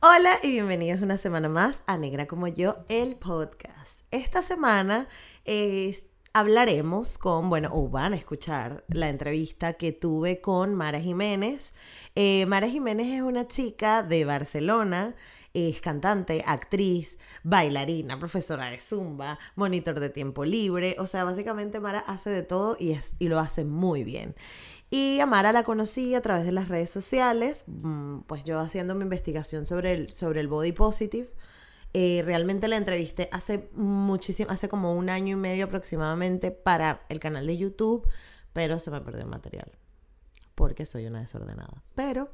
Hola y bienvenidos una semana más a Negra como yo, el podcast. Esta semana eh, hablaremos con, bueno, o van a escuchar la entrevista que tuve con Mara Jiménez. Eh, Mara Jiménez es una chica de Barcelona, es cantante, actriz, bailarina, profesora de zumba, monitor de tiempo libre, o sea, básicamente Mara hace de todo y, lo hace muy bien. Y a Mara la conocí a través de las redes sociales, mm, pues yo haciendo mi investigación sobre el, sobre el body positive. Eh, realmente la entrevisté hace muchísimo, hace como un año y medio aproximadamente para el canal de YouTube, pero se me perdió el material porque soy una desordenada. Pero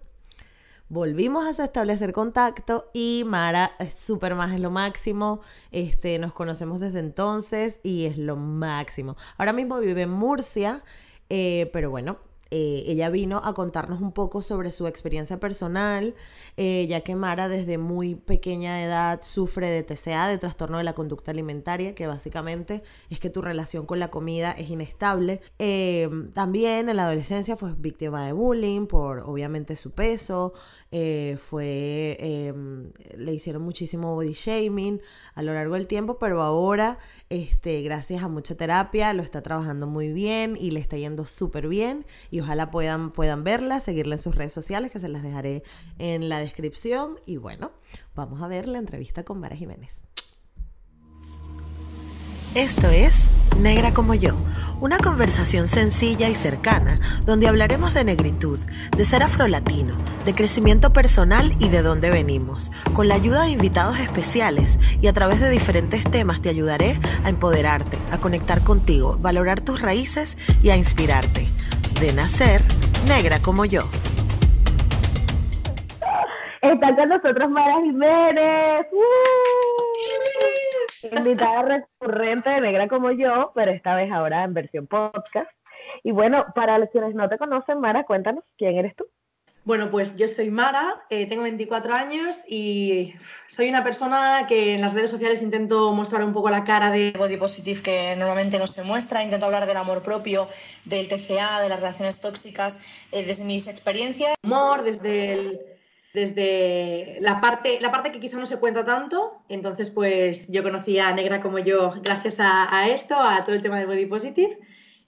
volvimos a establecer contacto y Mara es súper más, es lo máximo. Este, nos conocemos desde entonces y es lo máximo. Ahora mismo vive en Murcia, eh, pero bueno, eh, ella vino a contarnos un poco sobre su experiencia personal, eh, ya que Mara desde muy pequeña edad sufre de TCA, de trastorno de la conducta alimentaria, que básicamente es que tu relación con la comida es inestable. Eh, también en la adolescencia fue víctima de bullying por obviamente su peso, fue, em, le hicieron muchísimo body shaming a lo largo del tiempo, pero ahora, este, gracias a mucha terapia, lo está trabajando muy bien y le está yendo súper bien ojalá puedan, puedan verla, seguirla en sus redes sociales, que se las dejaré en la descripción. Y bueno, vamos a ver la entrevista con Mara Jiménez. Esto es Negra como yo, una conversación sencilla y cercana donde hablaremos de negritud, de ser afrolatino, de crecimiento personal y de dónde venimos. Con la ayuda de invitados especiales y a través de diferentes temas te ayudaré a empoderarte, a conectar contigo, valorar tus raíces y a inspirarte de nacer negra como yo. Está con nosotros Mara Jiménez, ¡Uh! invitada recurrente de Negra como yo, pero esta vez ahora en versión podcast. Y bueno, para los quienes no te conocen, Mara, cuéntanos, ¿quién eres tú? Bueno, pues yo soy Mara, eh, tengo 24 años y soy una persona que en las redes sociales intento mostrar un poco la cara de body positive que normalmente no se muestra, intento hablar del amor propio, del TCA, de las relaciones tóxicas, eh, desde mis experiencias. Humor, desde, desde la, parte, la parte que quizá no se cuenta tanto, entonces pues yo conocí a Negra como yo gracias a, a esto, a todo el tema del body positive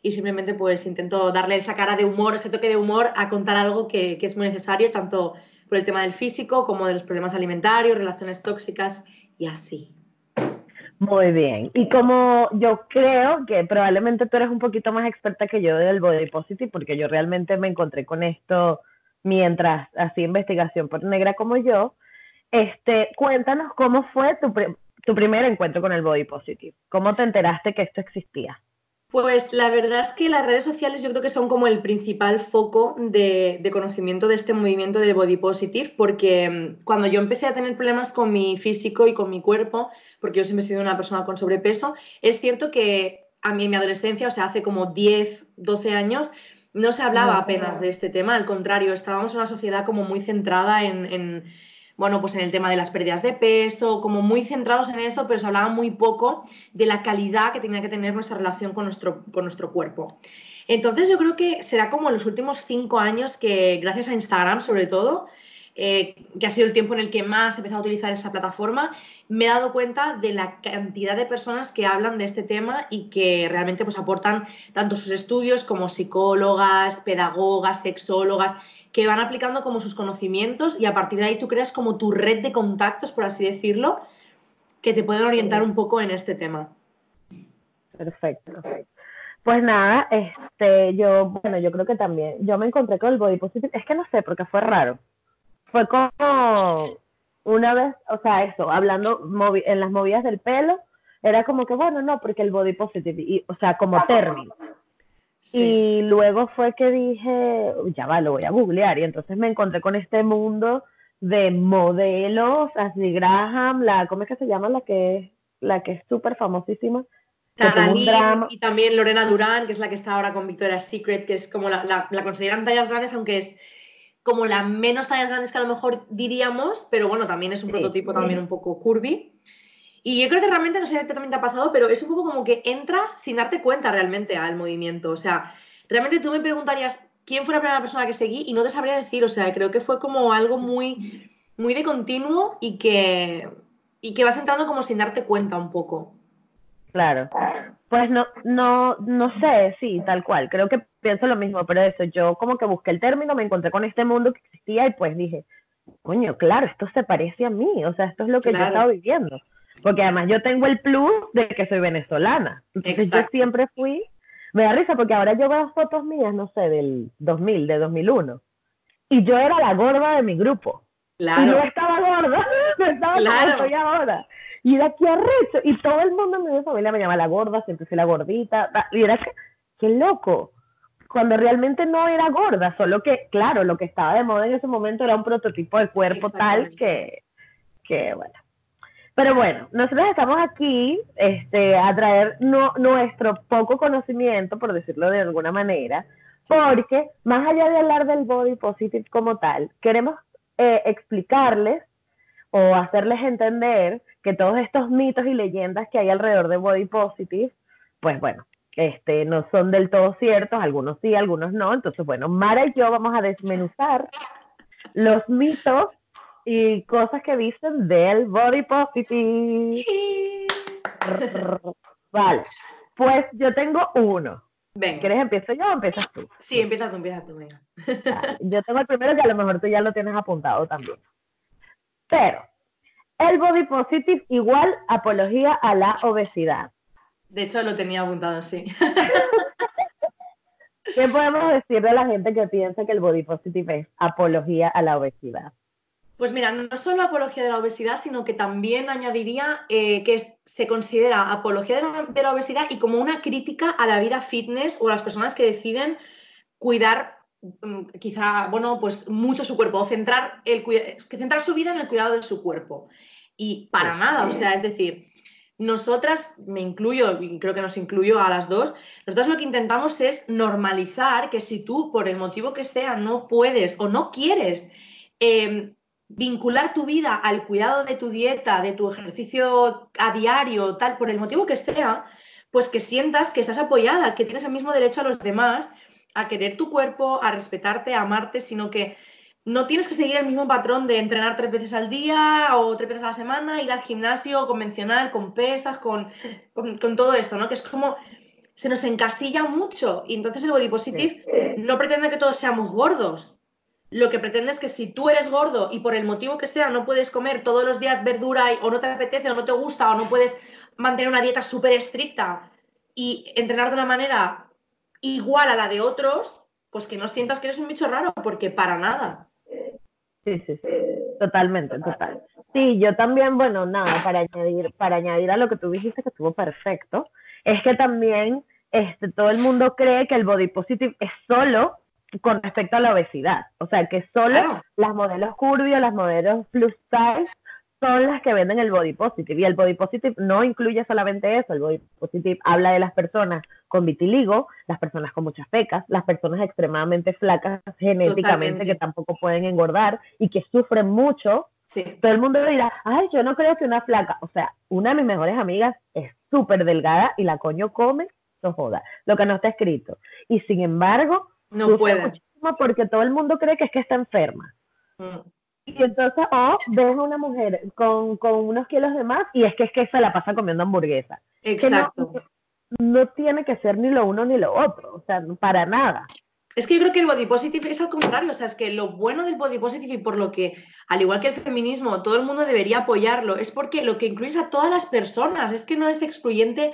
y simplemente pues intento darle esa cara de humor, ese toque de humor a contar algo que, que, es muy necesario, tanto por el tema del físico como de los problemas alimentarios, relaciones tóxicas y así. Muy bien. Y como yo creo que probablemente tú eres un poquito más experta que yo del body positive, porque yo realmente me encontré con esto mientras hacía investigación por negra como yo, este, cuéntanos cómo fue tu, tu primer encuentro con el body positive. ¿Cómo te enteraste que esto existía? Pues la verdad es que las redes sociales yo creo que son como el principal foco de, conocimiento de este movimiento del body positive, porque mm, cuando yo empecé a tener problemas con mi físico y con mi cuerpo, porque yo siempre he sido una persona con sobrepeso, es cierto que a mí en mi adolescencia, o sea, hace como 10, 12 años, no se hablaba apenas de este tema, al contrario, estábamos en una sociedad como muy centrada en bueno, pues en el tema de las pérdidas de peso, como muy centrados en eso, pero se hablaba muy poco de la calidad que tenía que tener nuestra relación con nuestro, con nuestro cuerpo. Entonces yo creo que será como en los últimos cinco años que gracias a Instagram sobre todo, eh, que ha sido el tiempo en el que más he empezado a utilizar esa plataforma, me he dado cuenta de la cantidad de personas que hablan de este tema y que realmente pues, aportan tanto sus estudios como psicólogas, pedagogas, sexólogas, que van aplicando como sus conocimientos y a partir de ahí tú creas como tu red de contactos, por así decirlo, que te pueden orientar un poco en este tema. Perfecto. Pues nada, este, yo, bueno, yo creo que también, yo me encontré con el body positive, es que no sé, porque fue raro. Fue como una vez, o sea, eso, hablando en las movidas del pelo, era como que, bueno, no, porque el body positive, y, o sea, como término. Y luego fue que dije, ya va, lo voy a googlear. Y entonces me encontré con este mundo de modelos, Ashley Graham, la, ¿cómo es que se llama? La que, la que es súper famosísima. y también Lorena Durán, que es la que está ahora con Victoria's Secret, que es como la, la, la consideran tallas grandes, aunque es como la menos tallas grandes que a lo mejor diríamos, pero bueno, también es un prototipo también un poco curvy. Y yo creo que realmente, no sé si también te ha pasado, pero es un poco como que entras sin darte cuenta realmente al movimiento. O sea, realmente tú me preguntarías quién fue la primera persona que seguí y no te sabría decir. O sea, creo que fue como algo muy muy de continuo y que, y que vas entrando como sin darte cuenta un poco. Claro. Pues no, no, no sé, sí, tal cual. Creo que pienso lo mismo, pero eso, yo como que busqué el término, me encontré con este mundo que existía y pues dije, coño, claro, esto se parece a mí, o sea, esto es lo que yo estaba viviendo. Porque además yo tengo el plus de que soy venezolana. Entonces yo siempre fui, me da risa porque ahora yo veo fotos mías, no sé, del 2000, de 2001. Y yo era la gorda de mi grupo. Claro. Y yo estaba gorda, estaba claro. como soy ahora. Y de aquí arrecho, y todo el mundo en mi familia me llama la gorda, siempre fui la gordita, y era que, qué loco, cuando realmente no era gorda, solo que, claro, lo que estaba de moda en ese momento era un prototipo de cuerpo tal que, que, bueno. Pero bueno, nosotros estamos aquí este, a traer nuestro poco conocimiento, por decirlo de alguna manera, porque más allá de hablar del body positive como tal, queremos eh, explicarles o hacerles entender que todos estos mitos y leyendas que hay alrededor de Body Positive, pues bueno, este, no son del todo ciertos, algunos sí, algunos no. Entonces, bueno, Mara y yo vamos a desmenuzar los mitos y cosas que dicen del Body Positive. vale, pues yo tengo uno. Venga. ¿Quieres empiezo yo o empiezas tú? Sí, empieza tú, empieza tú, venga. yo tengo el primero que a lo mejor tú ya lo tienes apuntado también. Pero el body positive igual apología a la obesidad. De hecho, lo tenía apuntado, sí. ¿Qué podemos decirle a la gente que piensa que el body positive es apología a la obesidad? Pues mira, no solo apología de la obesidad, sino que también añadiría eh, que se considera apología de la, obesidad y como una crítica a la vida fitness o a las personas que deciden cuidar mm, quizá, bueno, pues mucho su cuerpo, o centrar, el, centrar su vida en el cuidado de su cuerpo. Y para nada, o sea, es decir, nosotras, me incluyo, y creo que nos incluyo a las dos, nosotras lo que intentamos es normalizar que si tú, por el motivo que sea, no puedes o no quieres em, vincular tu vida al cuidado de tu dieta, de tu ejercicio a diario, tal, por el motivo que sea, pues que sientas que estás apoyada, que tienes el mismo derecho a los demás a querer tu cuerpo, a respetarte, a amarte, sino que no tienes que seguir el mismo patrón de entrenar tres veces al día o tres veces a la semana, ir al gimnasio convencional, con pesas, con, con, todo esto, ¿no? Que es como se nos encasilla mucho y entonces el body positive no pretende que todos seamos gordos. Lo que pretende es que si tú eres gordo y por el motivo que sea no puedes comer todos los días verdura o no te apetece o no te gusta o no puedes mantener una dieta súper estricta y entrenar de una manera igual a la de otros, pues que no sientas que eres un bicho raro, porque para nada. Sí, sí, sí, totalmente, total. Sí, yo también, bueno, nada, para añadir, para añadir a lo que tú dijiste que estuvo perfecto, es que también este, todo el mundo cree que el body positive es solo con respecto a la obesidad, o sea, que solo las modelos curvy las modelos plus size son las que venden el body positive. Y el body positive no incluye solamente eso. El body positive habla de las personas con vitiligo, las personas con muchas pecas, las personas extremadamente flacas genéticamente que tampoco pueden engordar y que sufren mucho. Todo el mundo dirá, ay, yo no creo que una flaca, o sea, una de mis mejores amigas es súper delgada y la coño come, no joda, lo que no está escrito. Y sin embargo, no puede. Porque todo el mundo cree que es que está enferma. Mm. Y entonces, o ves a una mujer con, unos kilos de más y es que es que se la pasa comiendo hamburguesa. Exacto. No, tiene que ser ni lo uno ni lo otro, o sea, para nada. Es que yo creo que el body positive es al contrario, o sea, es que lo bueno del body positive y por lo que, al igual que el feminismo, todo el mundo debería apoyarlo, es porque lo que incluye a todas las personas, es que no es excluyente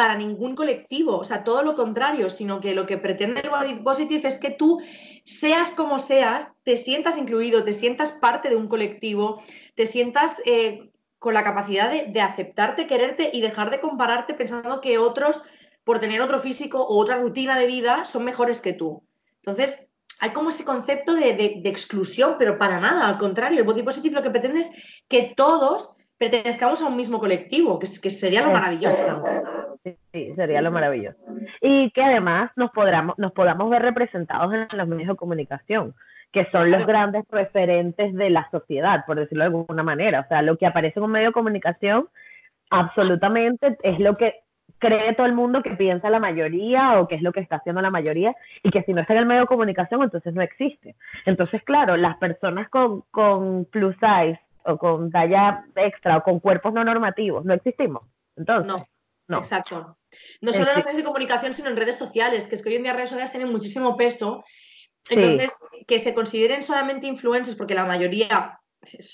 para ningún colectivo, o sea, todo lo contrario, sino que lo que pretende el Body Positive es que tú, seas como seas, te sientas incluido, te sientas parte de un colectivo, te sientas eh, con la capacidad de, aceptarte, quererte y dejar de compararte pensando que otros, por tener otro físico o otra rutina de vida, son mejores que tú. Entonces, hay como ese concepto de, de exclusión, pero para nada, al contrario, el Body Positive lo que pretende es que todos pertenezcamos a un mismo colectivo, que, que sería lo maravilloso. Sí, sería lo maravilloso. Y que además nos, podamos, nos podamos ver representados en los medios de comunicación, que son los grandes referentes de la sociedad, por decirlo de alguna manera. O sea, lo que aparece en un medio de comunicación absolutamente es lo que cree todo el mundo que piensa la mayoría o que es lo que está haciendo la mayoría y que si no está en el medio de comunicación entonces no existe. Entonces, claro, las personas con, con plus size o con talla extra o con cuerpos no normativos no existimos. Entonces, no, exacto. No solo en los medios de comunicación, sino en redes sociales, que es que hoy en día redes sociales tienen muchísimo peso. Entonces, que se consideren solamente influencers, porque la mayoría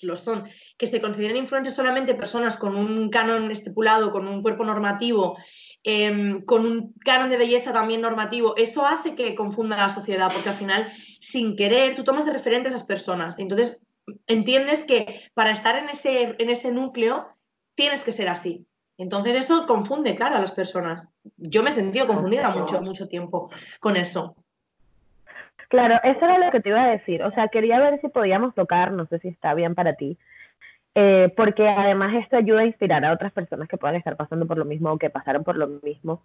lo son, que se consideren influencers solamente personas con un canon estipulado, con un cuerpo normativo, em, con un canon de belleza también normativo, eso hace que confunda a la sociedad, porque al final, sin querer, tú tomas de referente a esas personas. Entonces, entiendes que para estar en ese, en ese núcleo, tienes que ser así. Entonces, eso confunde, claro, a las personas. Yo me he sentido confundida mucho, mucho tiempo con eso. Claro, eso era lo que te iba a decir. O sea, quería ver si podíamos tocar, no sé si está bien para ti, eh, porque además esto ayuda a inspirar a otras personas que puedan estar pasando por lo mismo o que pasaron por lo mismo.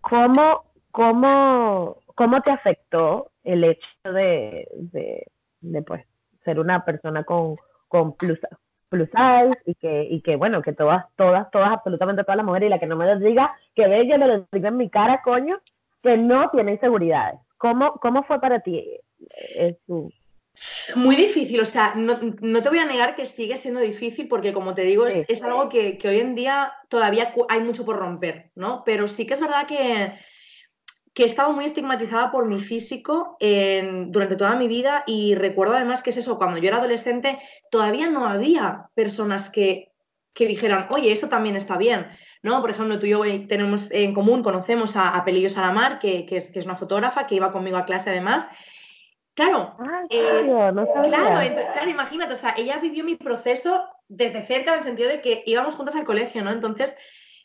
¿Cómo, cómo, cómo te afectó el hecho de, de, pues, ser una persona con, con plus, plus size y que, y que bueno, que todas, todas, todas, absolutamente todas las mujeres y la que no me lo diga, que bella me lo diga en mi cara, coño, que no tiene inseguridades. ¿Cómo, cómo fue para ti eso? Muy difícil, o sea, no, te voy a negar que sigue siendo difícil porque, como te digo, es, algo que, hoy en día todavía hay mucho por romper, ¿no? Pero sí que es verdad que, que he estado muy estigmatizada por mi físico durante toda mi vida y recuerdo además que es eso, cuando yo era adolescente todavía no había personas que, que dijeran, oye, esto también está bien. ¿no? Por ejemplo, tú y yo tenemos en común, conocemos a, Pelillo Salamar, que, que, es, que, es, una fotógrafa que iba conmigo a clase además. Claro, ah, eh, claro, claro, imagínate, o sea, ella vivió mi proceso desde cerca en el sentido de que íbamos juntas al colegio, ¿no? Entonces,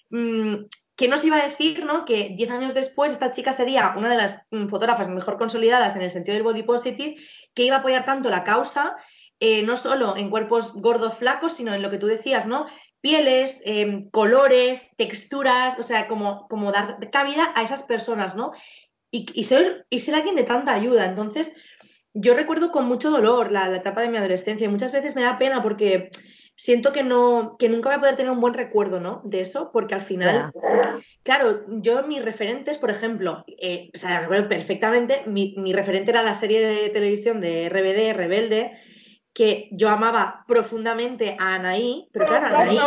mm, ¿qué nos iba a decir, ¿no? Que 10 años después esta chica sería una de las mm, fotógrafas mejor consolidadas en el sentido del body positive, que iba a apoyar tanto la causa, eh, no solo en cuerpos gordos flacos, sino en lo que tú decías, ¿no? pieles, em, colores, texturas, o sea, como, como dar cabida a esas personas, ¿no? Y, ser, y ser alguien de tanta ayuda. Entonces, yo recuerdo con mucho dolor la, etapa de mi adolescencia y muchas veces me da pena porque siento que no que nunca voy a poder tener un buen recuerdo ¿no? de eso porque al final claro yo mis referentes por ejemplo eh, o sea recuerdo perfectamente mi, mi, referente era la serie de televisión de RBD Rebelde que yo amaba profundamente a Anaí, pero claro, Anaí...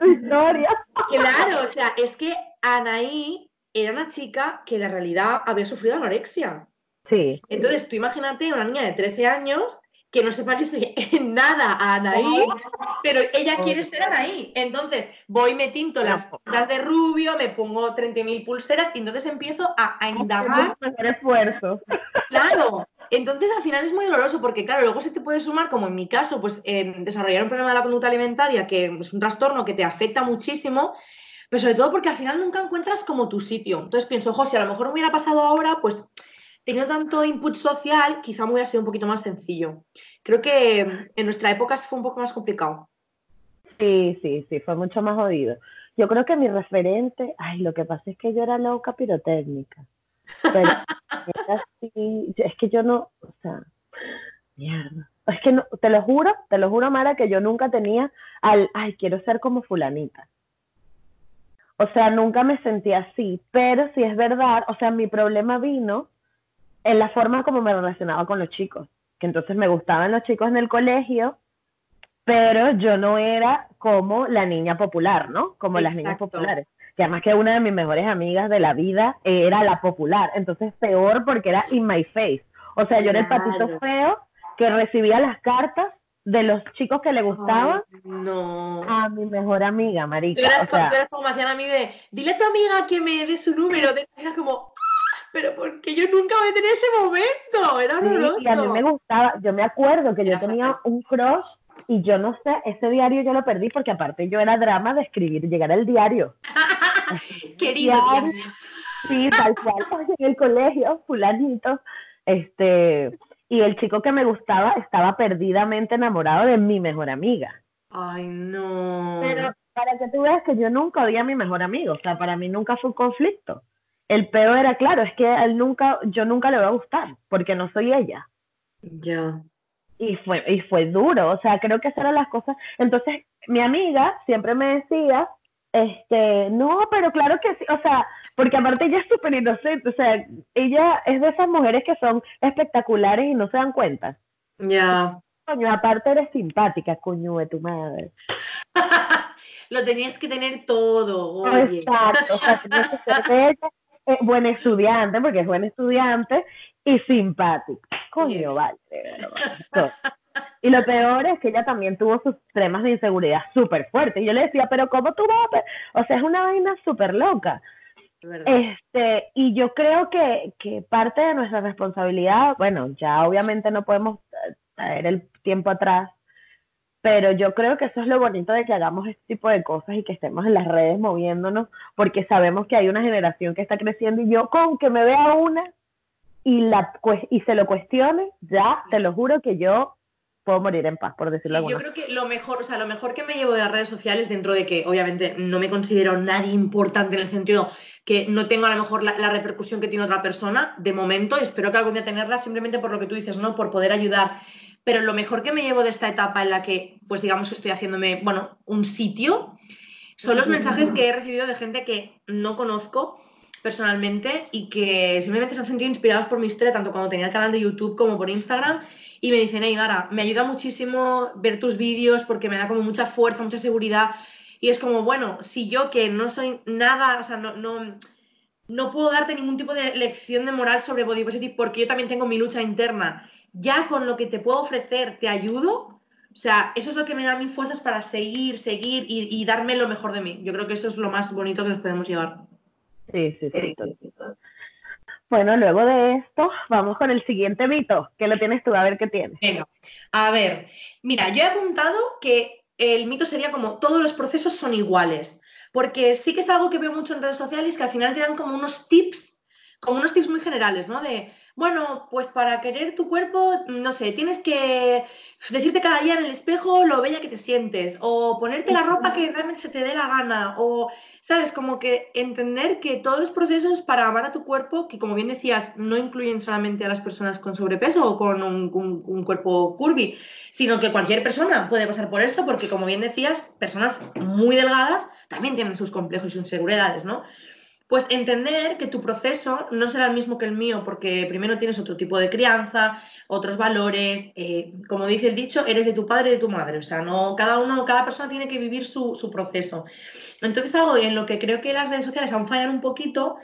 tu historia. Claro, o sea, es que Anaí era una chica que en la realidad había sufrido anorexia. Sí. Entonces, tú imagínate una niña de 13 años que no se parece en nada a Anaí, pero ella quiere ser Anaí. Entonces, voy, me tinto las puntas de rubio, me pongo 30.000 pulseras y entonces empiezo a, a indagar. esfuerzo. Claro, entonces al final es muy doloroso porque, claro, luego se te puede sumar, como en mi caso, pues desarrollar un problema de la conducta alimentaria, que es un trastorno que te afecta muchísimo, pero sobre todo porque al final nunca encuentras como tu sitio. Entonces pienso, ojo, si a lo mejor me hubiera pasado ahora, pues teniendo tanto input social, quizá me hubiera sido un poquito más sencillo. Creo que en nuestra época fue un poco más complicado. Sí, sí, sí, fue mucho más jodido. Yo creo que mi referente, ay, lo que pasa es que yo era loca pirotécnica. Pero es que yo no, o sea, mierda. Es que no, te lo juro, te lo juro, Mara, que yo nunca tenía al, ay, quiero ser como fulanita. O sea, nunca me sentí así, pero si es verdad, o sea, mi problema vino en la forma como me relacionaba con los chicos, que entonces me gustaban los chicos en el colegio, pero yo no era como la niña popular, ¿no? Como las niñas populares que además que una de mis mejores amigas de la vida era la popular, entonces peor porque era in my face. O sea, yo era el patito feo que recibía las cartas de los chicos que le gustaban no. a mi mejor amiga, marica. Tú eras, como, me hacían a mí de, dile a tu amiga que me dé su número. Era como, pero porque yo nunca voy a tener ese momento, era horroroso. y a mí me gustaba, yo me acuerdo que yo tenía un crush y yo no sé, ese diario yo lo perdí porque aparte yo era drama de escribir, llegar al diario. Querido. Sí, tal cual, en el colegio, fulanito, este, y el chico que me gustaba estaba perdidamente enamorado de mi mejor amiga. Ay, no. Pero para que tú veas que yo nunca odié a mi mejor amigo, o sea, para mí nunca fue un conflicto. El peor era claro, es que él nunca, yo nunca le voy a gustar, porque no soy ella. Ya. Y fue, y fue duro, o sea, creo que esas eran las cosas. Entonces, mi amiga siempre me decía, Este, no, pero claro que sí, o sea, porque aparte ella es súper inocente, o sea, ella es de esas mujeres que son espectaculares y no se dan cuenta. Ya. Coño, aparte eres simpática, coño de tu madre. Lo tenías que tener todo, oye. Exacto, o sea, tenías que ser bella, eh, buen estudiante, porque es buen estudiante, y simpática. Coño, vale. Y lo peor es que ella también tuvo sus temas de inseguridad súper fuertes. Y yo le decía, pero ¿cómo tú vas? a pe-?" O sea, es una vaina súper loca. Verdad. Este, y yo creo que, que parte de nuestra responsabilidad, bueno, ya obviamente no podemos eh, traer el tiempo atrás, pero yo creo que eso es lo bonito de que hagamos este tipo de cosas y que estemos en las redes moviéndonos, porque sabemos que hay una generación que está creciendo y yo con que me vea una y, la, y se lo cuestione, ya te lo juro que yo puedo morir en paz, por decirlo Sí, yo creo que lo mejor, o sea, lo mejor que me llevo de las redes sociales, dentro de que obviamente no me considero nadie importante en el sentido que no tengo a lo mejor la, la repercusión que tiene otra persona, de momento, y espero que algún día tenerla simplemente por lo que tú dices, ¿no? Por poder ayudar. Pero lo mejor que me llevo de esta etapa en la que, pues digamos que estoy haciéndome, bueno, un sitio, son los mensajes que he recibido de gente que no conozco personalmente y que simplemente se han sentido inspirados por mi historia, tanto cuando tenía el canal de YouTube como por Instagram, y me dicen, hey, Gara, me ayuda muchísimo ver tus vídeos porque me da como mucha fuerza, mucha seguridad, y es como, bueno, si yo que no soy nada, o sea, no, no, no puedo darte ningún tipo de lección de moral sobre body positive porque yo también tengo mi lucha interna, ya con lo que te puedo ofrecer te ayudo, o sea, eso es lo que me da mis fuerzas para seguir, seguir y, y darme lo mejor de mí. Yo creo que eso es lo más bonito que nos podemos llevar. Sí, sí, sí. Bueno, luego de esto, vamos con el siguiente mito. ¿Qué lo tienes tú? A ver qué tienes. Venga, a ver, mira, yo he apuntado que el mito sería como todos los procesos son iguales, porque sí que es algo que veo mucho en redes sociales que al final te dan como unos tips, como unos tips muy generales, ¿no? De, bueno, pues para querer tu cuerpo, no sé, tienes que decirte cada día en el espejo lo bella que te sientes, o ponerte la ropa que realmente se te dé la gana, o, ¿sabes? Como que entender que todos los procesos para amar a tu cuerpo, que como bien decías, no incluyen solamente a las personas con sobrepeso o con un, un- un cuerpo curvy, sino que cualquier persona puede pasar por esto, porque como bien decías, personas muy delgadas también tienen sus complejos y sus inseguridades, ¿no? Pues entender que tu proceso no será el mismo que el mío, porque primero tienes otro tipo de crianza, otros valores, eh, como dice el dicho, eres de tu padre y de tu madre, o sea, no, cada uno, cada persona tiene que vivir su, su proceso. Entonces, algo en lo que creo que las redes sociales aún fallan un poquito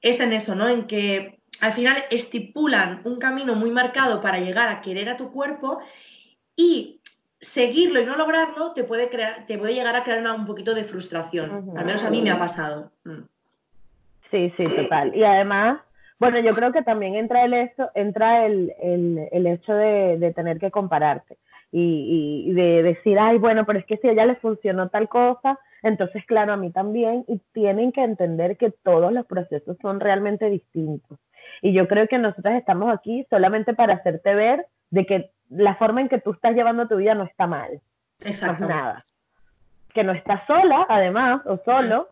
es en eso, ¿no? En que al final estipulan un camino muy marcado para llegar a querer a tu cuerpo y seguirlo y no lograrlo te puede, crear, te puede llegar a crear una- un poquito de frustración. Al menos a mí me ha pasado. Mm. Sí, sí, total. Y además, bueno, yo creo que también entra el hecho, entra el, el, el hecho de, de tener que compararte y, y de decir, ay, bueno, pero es que si a ella le funcionó tal cosa, entonces, claro, a mí también, y tienen que entender que todos los procesos son realmente distintos. Y yo creo que nosotros estamos aquí solamente para hacerte ver de que la forma en que tú estás llevando tu vida no está mal, no es Exacto. nada. Que no estás sola, además, o solo,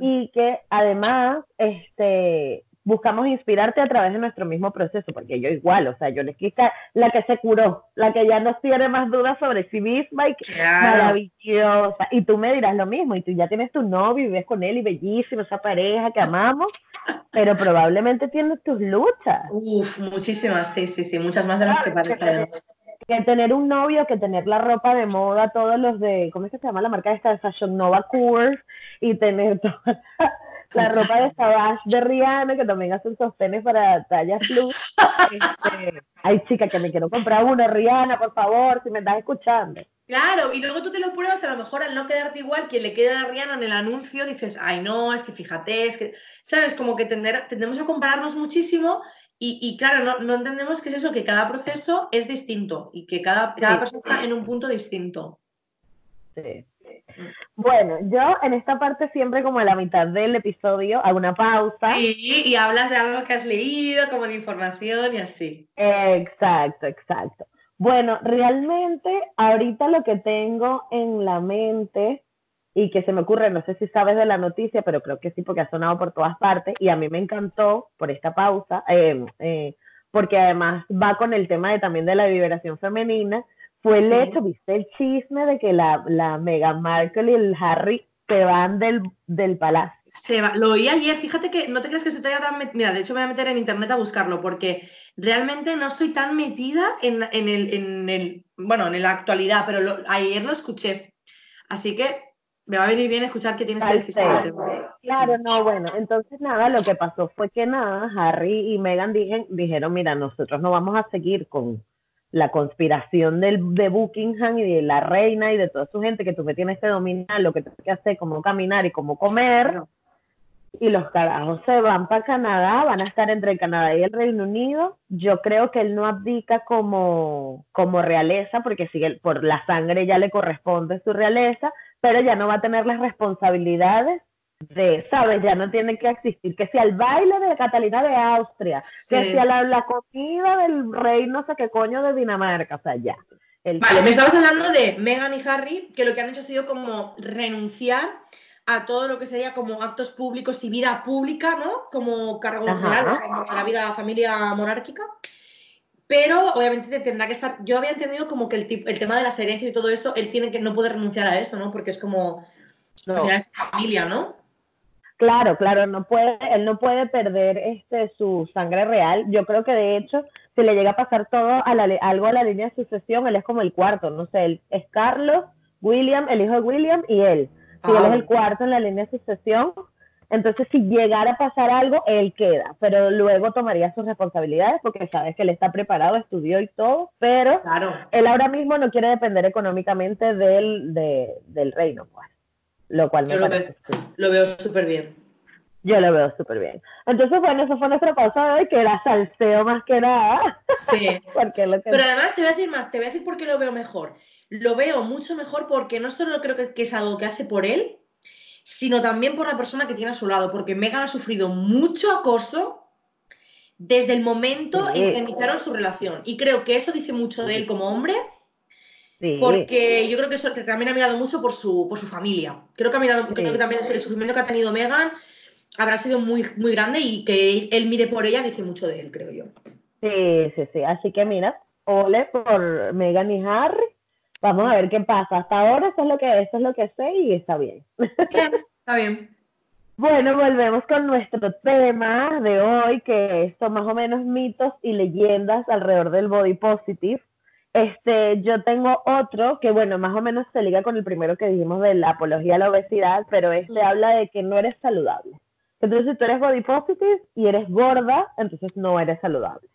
Y que además este, buscamos inspirarte a través de nuestro mismo proceso, porque yo igual, o sea, yo le quise la que se curó, la que ya no tiene más dudas sobre sí misma y que Claro. maravillosa. Y tú me dirás lo mismo, y tú ya tienes tu novio y vives con él y bellísimo, esa pareja que amamos, pero probablemente tienes tus luchas. Uf, muchísimas, sí, sí, sí, muchas más de las que Claro, parece que- además. Que tener un novio, que tener la ropa de moda, todos los de, ¿cómo es que se llama la marca esta de Fashion Nova Curve? Y tener toda la, la ropa de Savage de Rihanna, que también hacen sostenes para tallas plus. Este, ay, chica, que me quiero comprar uno, Rihanna, por favor, si me estás escuchando. Claro, y luego tú te lo pruebas, a lo mejor al no quedarte igual, quien le queda a Rihanna en el anuncio, dices, ay no, es que fíjate, es que, ¿sabes? Como que tender- tendemos a compararnos muchísimo y, y claro, no, no entendemos que es eso, que cada proceso es distinto y que cada, cada Sí. persona está en un punto distinto. Sí. Bueno, yo en esta parte siempre como a la mitad del episodio hago una pausa. Sí, y hablas de algo que has leído, como de información y así. Exacto, exacto. Bueno, realmente ahorita lo que tengo en la mente y que se me ocurre, no sé si sabes de la noticia, pero creo que sí porque ha sonado por todas partes y a mí me encantó por esta pausa, eh, eh, porque además va con el tema de, también de la liberación femenina, fue el Sí. hecho, viste el chisme de que la, la Meghan Markle y el Harry se van del, del palacio. Se va. Lo oí ayer, fíjate que no te creas que estoy tan metida. Mira, de hecho me voy a meter en internet a buscarlo porque realmente no estoy tan metida en, en el, en el, bueno, en la actualidad, pero lo- ayer lo escuché. Así que me va a venir bien escuchar qué tienes que decir sobre el tema. Claro, no, bueno, entonces nada, lo que pasó fue que nada, Harry y Meghan dije- dijeron, mira, nosotros no vamos a seguir con la conspiración del, de Buckingham y de la reina y de toda su gente que tú me tienes que dominar lo que tienes que hacer, cómo caminar y cómo comer. Y los carajos se van para Canadá, van a estar entre Canadá y el Reino Unido. Yo creo que él no abdica como, como realeza, porque sigue, por la sangre ya le corresponde su realeza, pero ya no va a tener las responsabilidades de, ¿sabes? Ya no tiene que existir. Que sea el baile de Catalina de Austria, que sea la, la comida del rey no sé qué coño de Dinamarca, o sea, ya. El Vale, me estabas hablando de Meghan y Harry, que lo que han hecho ha sido como renunciar a todo lo que sería como actos públicos y vida pública, ¿no? Como cargos Ajá. reales, como de la vida familia monárquica. Pero obviamente tendrá que estar. Yo había entendido como que el, el tema de las herencias y todo eso, él tiene que no puede renunciar a eso, ¿no? Porque es como. No. Es familia, ¿no? Claro, claro, no puede, él no puede perder este su sangre real. Yo creo que de hecho, si le llega a pasar todo a la, algo a la línea de sucesión, él es como el cuarto, no sé, él es Carlos, William, el hijo de William y él. Si él Ah. es el cuarto en la línea de sucesión, entonces si llegara a pasar algo, él queda, pero luego tomaría sus responsabilidades porque sabes que él está preparado, estudió y todo, pero Claro. él ahora mismo no quiere depender económicamente del, de- del reino, pues. Lo cual me Yo lo parece. Lo veo súper bien. Yo lo veo súper bien. Entonces, bueno, eso fue nuestra pausa de hoy, que era salseo más que nada. Sí. Porque lo que... Pero además te voy a decir más, te voy a decir por qué lo veo mejor. Lo veo mucho mejor porque no solo creo que, que es algo que hace por él, sino también por la persona que tiene a su lado, porque Megan ha sufrido mucho acoso desde el momento Sí. en que iniciaron su relación. Y creo que eso dice mucho de él como hombre, sí, porque yo creo que, eso, que también ha mirado mucho por su, por su familia. Creo que ha mirado, Sí. creo que también el sufrimiento que ha tenido Megan habrá sido muy, muy grande y que él, él mire por ella dice mucho de él, creo yo. sí, sí, sí. Así que mira, ole por Megan y Harry. Vamos a ver qué pasa. Hasta ahora eso es lo que, eso es lo que sé y está bien. Está bien. Bueno, volvemos con nuestro tema de hoy, que son más o menos mitos y leyendas alrededor del body positive. Este, yo tengo otro que, bueno, más o menos se liga con el primero que dijimos de la apología a la obesidad, pero este Mm. habla de que no eres saludable. Entonces, si tú eres body positive y eres gorda, entonces no eres saludable.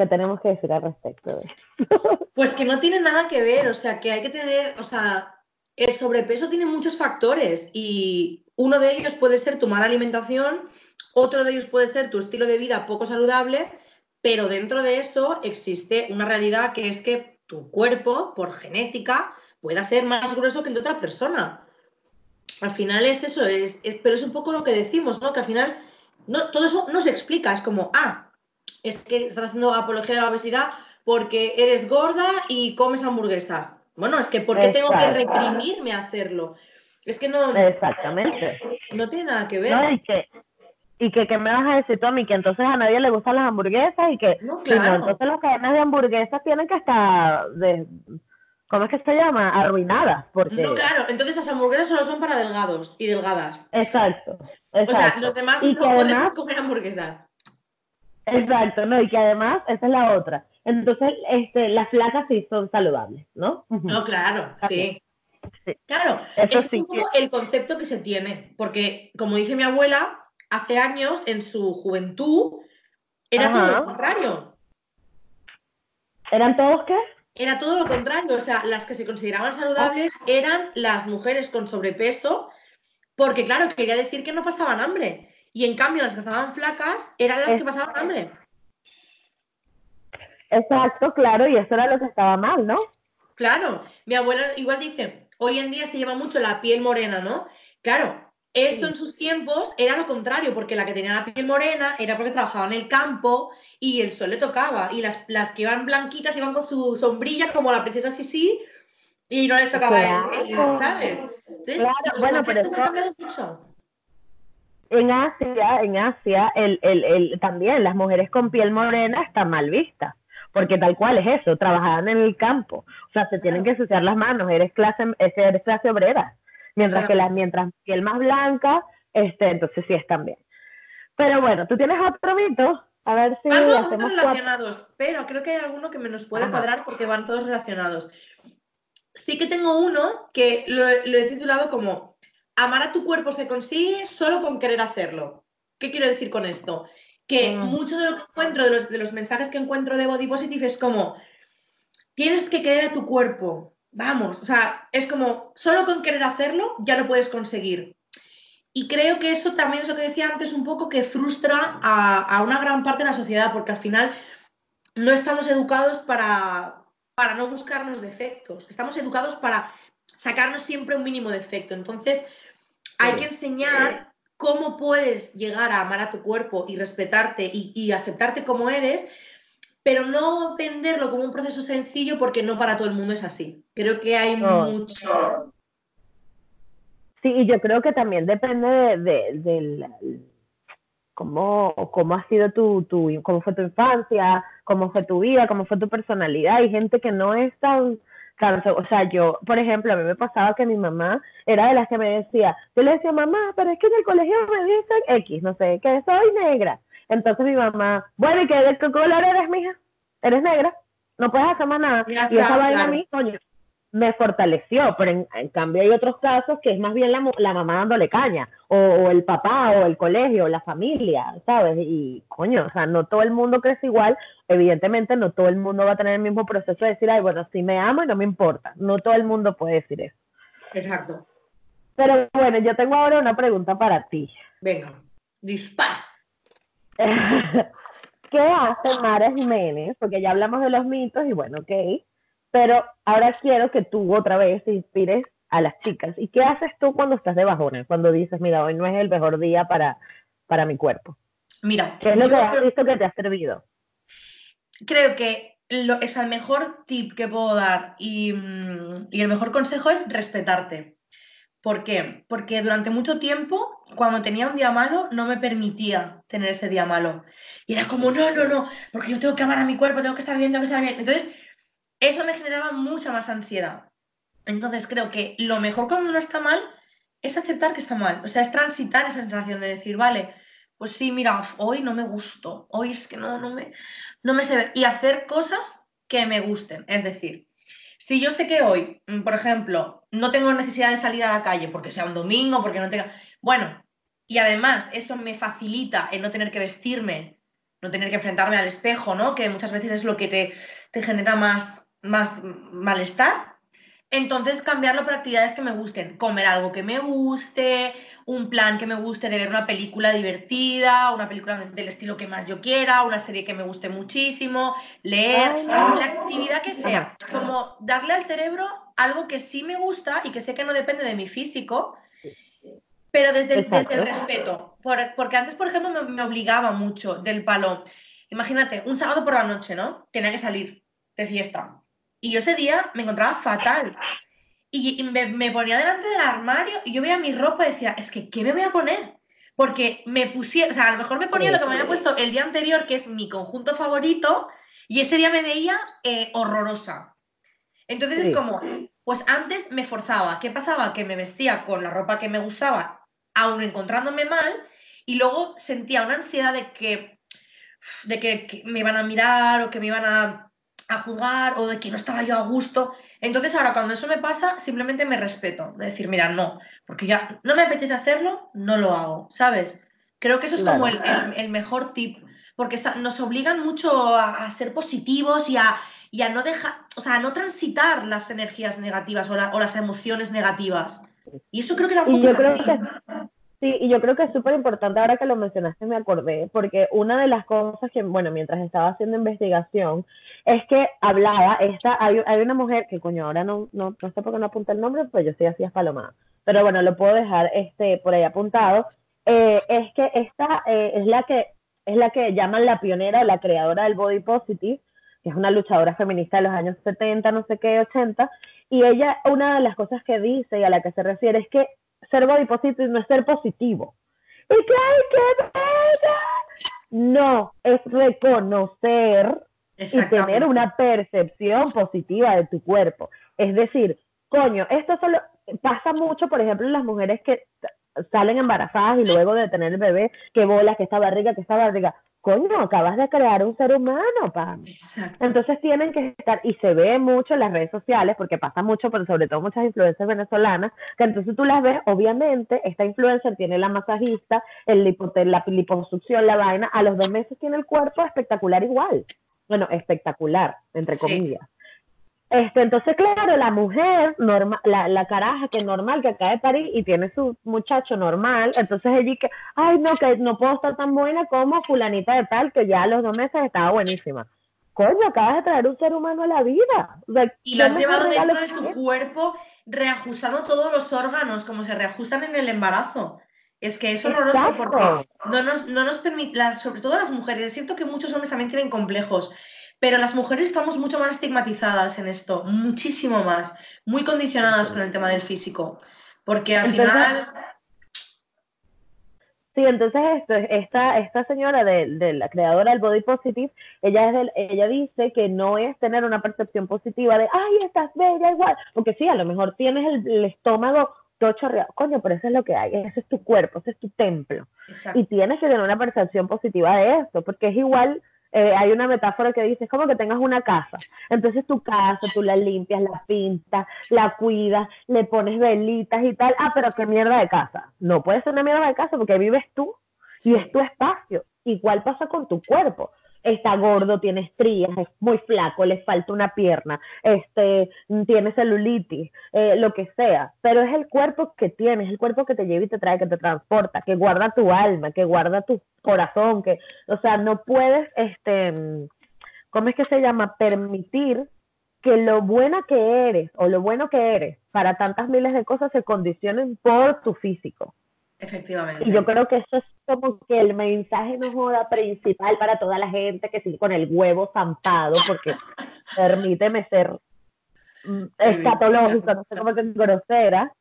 ¿Qué tenemos que decir al respecto? Pues que no tiene nada que ver, o sea, que hay que tener, o sea, el sobrepeso tiene muchos factores y uno de ellos puede ser tu mala alimentación, otro de ellos puede ser tu estilo de vida poco saludable, pero dentro de eso existe una realidad que es que tu cuerpo, por genética, pueda ser más grueso que el de otra persona. Al final es eso, es, es- pero es un poco lo que decimos, ¿no? Que al final no, todo eso no se explica, es como, ah, es que estás haciendo apología de la obesidad porque eres gorda y comes hamburguesas. Bueno, es que ¿por qué tengo que reprimirme a hacerlo? Es que no, Exactamente. no tiene nada que ver. No, y que, y que, ¿qué me vas a decir tú a mí? Que entonces a nadie le gustan las hamburguesas y que, No, claro. entonces las cadenas de hamburguesas tienen que estar, de, ¿cómo es que se llama? Arruinadas, porque... No, claro. Entonces las hamburguesas solo son para delgados y delgadas. Exacto, O sea, los demás Y no que podemos además- comer hamburguesas. Exacto, no, y que además, esa es la otra. Entonces, este, las flacas sí son saludables, ¿no? No, claro, sí. Sí. Claro, Eso sí es un poco el concepto que se tiene, porque como dice mi abuela, hace años, en su juventud, era todo lo contrario. ¿Eran todos qué? Era todo lo contrario, o sea, las que se consideraban saludables eran las mujeres con sobrepeso, porque claro, quería decir que no pasaban hambre. Y en cambio, las que estaban flacas eran las que pasaban hambre. Exacto, claro, y eso era lo que estaba mal, ¿no? Claro, mi abuela igual dice, hoy en día se lleva mucho la piel morena, ¿no? Claro, esto en sus tiempos era lo contrario, porque la que tenía la piel morena era porque trabajaba en el campo y el sol le tocaba, y las, las que iban blanquitas iban con su sombrilla como la princesa Sisi y no les tocaba el- el, Claro. ¿sabes? Entonces, Claro, los bueno, pero han cambiado mucho. En Asia, en Asia, el, el, el, también las mujeres con piel morena están mal vistas, porque tal cual es eso, trabajaban en el campo, o sea, se tienen que ensuciar las manos, eres clase, eres clase obrera. Mientras que la mientras piel más blanca, este, entonces sí están bien. Pero bueno, ¿tú tienes otro mito? A ver si van todos hacemos relacionados, pero creo que hay alguno que me nos puede cuadrar porque van todos relacionados. Sí que tengo uno que lo, he titulado como Amar a tu cuerpo se consigue solo con querer hacerlo. ¿Qué quiero decir con esto? Que mm. mucho de lo que encuentro, de los, de los mensajes que encuentro de Body Positive es como, tienes que querer a tu cuerpo, vamos, o sea, es como, solo con querer hacerlo ya lo puedes conseguir. Y creo que eso también es lo que decía antes un poco que frustra a, una gran parte de la sociedad, porque al final no estamos educados para, para no buscarnos defectos, estamos educados para sacarnos siempre un mínimo defecto. Entonces, hay que enseñar cómo puedes llegar a amar a tu cuerpo y respetarte y, y aceptarte como eres, pero no venderlo como un proceso sencillo porque no para todo el mundo es así. Creo que hay mucho Sí, y yo creo que también depende de, de, cómo, cómo ha sido tu, tu, cómo fue tu infancia, cómo fue tu vida, cómo fue tu personalidad. Hay gente que no es tan, o sea, yo, por ejemplo, a mí me pasaba que mi mamá era de las que me decía, yo le decía, mamá, pero es que en el colegio me dicen X, no sé, que soy negra. Entonces mi mamá, bueno, ¿y qué, de qué color eres, mija? ¿Eres negra? No puedes hacer más nada. y esa vaina a mí, coño, me fortaleció, pero en, cambio hay otros casos que es más bien la, la mamá dándole caña, o, el papá, o el colegio, o la familia, ¿sabes? Y coño, o sea, no todo el mundo crece igual, evidentemente no todo el mundo va a tener el mismo proceso de decir, ay, bueno, sí me amo y no me importa, no todo el mundo puede decir eso. Exacto. Pero bueno, yo tengo ahora una pregunta para ti. Venga, dispara. ¿Qué hace Mara Jiménez? Porque ya hablamos de los mitos y bueno, ok pero ahora quiero que tú otra vez te inspires a las chicas. ¿Y qué haces tú cuando estás de bajona? Cuando dices, mira, hoy no es el mejor día para, para mi cuerpo. Mira. ¿Qué es lo que has visto que te ha servido? Creo que lo, es el mejor tip que puedo dar y, mm, y el mejor consejo es respetarte. ¿Por qué? Porque durante mucho tiempo, cuando tenía un día malo, no me permitía tener ese día malo. Y era como, no, no, no, porque yo tengo que amar a mi cuerpo, tengo que estar bien, tengo que estar bien. Entonces, eso me generaba mucha más ansiedad. Entonces creo que lo mejor cuando uno está mal es aceptar que está mal. O sea, es transitar esa sensación de decir, vale, pues sí, mira, hoy no me gusto, hoy es que no, no me, no me sé Y hacer cosas que me gusten. Es decir, si yo sé que hoy, mm, por ejemplo, no tengo necesidad de salir a la calle porque sea un domingo, porque no tenga... Bueno, y además eso me facilita el no tener que vestirme, no tener que enfrentarme al espejo, ¿no? Que muchas veces es lo que te, te genera más más malestar. Entonces, cambiarlo por actividades que me gusten. Comer algo que me guste, un plan que me guste de ver una película divertida, una película del estilo que más yo quiera, una serie que me guste muchísimo, leer, la actividad que sea. Como darle al cerebro algo que sí me gusta y que sé que no depende de mi físico, pero desde el, respeto. porque antes, por ejemplo, me, me obligaba mucho del palo. Imagínate, un sábado por la noche, ¿no? Tenía que salir de fiesta y yo ese día me encontraba fatal. Y, me, ponía delante del armario y yo veía mi ropa y decía, es que, ¿qué me voy a poner? Porque me pusieron, o sea, a lo mejor me ponía lo que me había puesto el día anterior, que es mi conjunto favorito, y ese día me veía eh, horrorosa. Entonces es como, pues antes me forzaba. ¿Qué pasaba? Que me vestía con la ropa que me gustaba, aún encontrándome mal, y luego sentía una ansiedad de que, de que me iban a mirar o que me iban a a juzgar o de que no estaba yo a gusto. Entonces ahora cuando eso me pasa, simplemente me respeto, de decir, mira, no, porque ya no me apetece hacerlo, no lo hago, ¿sabes? Creo que eso es como el, mejor tip, porque nos obligan mucho a, ser positivos y a, y a, no dejar, o sea, a no transitar las energías negativas o, las emociones negativas. Y eso creo que tampoco es así. Sí, y yo creo que es súper importante, ahora que lo mencionaste me acordé, porque una de las cosas que, bueno, mientras estaba haciendo investigación, es que hablaba, esta, hay, hay una mujer, que coño, ahora no, no, no sé por qué no apunta el nombre, pues yo estoy así espalomada, pero bueno, lo puedo dejar este, por ahí apuntado, eh, es que esta eh, es la que es la que llaman la pionera, la creadora del body positive, que es una luchadora feminista de los años 70, no sé qué, 80, y ella, una de las cosas que dice y a la que se refiere es que ser body positive no es ser positivo. ¿Y qué hay que No, es reconocer y tener una percepción positiva de tu cuerpo. Es decir, coño, esto solo, pasa mucho, por ejemplo, en las mujeres que salen embarazadas y luego de tener el bebé, que bolas, que esta barriga, que esta barriga coño, acabas de crear un ser humano, Pam. Entonces tienen que estar, y se ve mucho en las redes sociales, porque pasa mucho, pero sobre todo muchas influencers venezolanas, que entonces tú las ves, obviamente, esta influencer tiene la masajista, el la liposucción, la vaina, a los dos meses tiene el cuerpo espectacular igual. Bueno, espectacular, entre comillas. Este, entonces, claro, la mujer, normal, la, la caraja que normal, que acaba de parir y tiene su muchacho normal, entonces ella que, ay, no, que no puedo estar tan buena como fulanita de tal, que ya a los dos meses estaba buenísima. Coño, acabas de traer un ser humano a la vida. y lo has llevado dentro de tu cuerpo, reajustando todos los órganos, como se reajustan en el embarazo. Es que es horroroso porque no nos, no nos permite, sobre todo las mujeres, es cierto que muchos hombres también tienen complejos, pero las mujeres estamos mucho más estigmatizadas en esto, muchísimo más, muy condicionadas con el tema del físico, porque al final... Sí, entonces esto, esta, esta señora de, la creadora del Body Positive, ella, es ella dice que no es tener una percepción positiva de, ay, estás bella igual, porque sí, a lo mejor tienes el, estómago todo chorreado, coño, pero eso es lo que hay, ese es tu cuerpo, ese es tu templo. Y tienes que tener una percepción positiva de esto, porque es igual eh, hay una metáfora que dice, es como que tengas una casa. Entonces tu casa, tú la limpias, la pintas, la cuidas, le pones velitas y tal. Ah, pero qué mierda de casa. No puede ser una mierda de casa porque vives tú y es tu espacio. Igual pasa con tu cuerpo está gordo, tiene estrías, es muy flaco, le falta una pierna, este, tiene celulitis, eh, lo que sea, pero es el cuerpo que tienes, es el cuerpo que te lleva y te trae, que te transporta, que guarda tu alma, que guarda tu corazón, que, o sea, no puedes, este, ¿cómo es que se llama? Permitir que lo buena que eres o lo bueno que eres para tantas miles de cosas se condicionen por tu físico. Efectivamente. Y yo creo que eso es como que el mensaje no joda principal para toda la gente que sigue con el huevo zampado, porque permíteme ser mm, escatológico, no sé cómo que grosera.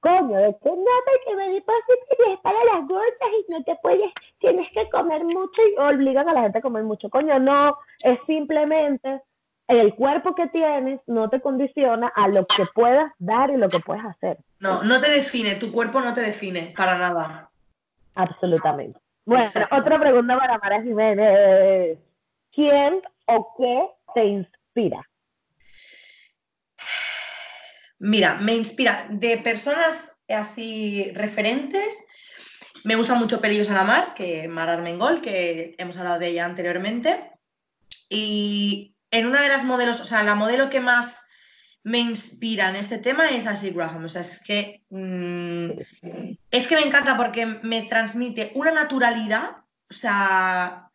Coño, de que no, que me que es para las gordas y no te puedes, tienes que comer mucho y obligan a la gente a comer mucho. Coño, no, es simplemente el cuerpo que tienes no te condiciona a lo que puedas dar y lo que puedes hacer. No, no te define, tu cuerpo no te define para nada. Absolutamente. Bueno, otra pregunta para Mara Jiménez. ¿Quién o qué te inspira? Mira, me inspira de personas así referentes. Me gusta mucho Pelillos a la Mar, que Mar Armengol, que hemos hablado de ella anteriormente. Y en una de las modelos, o sea, la modelo que más me inspira en este tema es Ashley Graham. O sea, es que, mm, es que me encanta porque me transmite una naturalidad, o sea,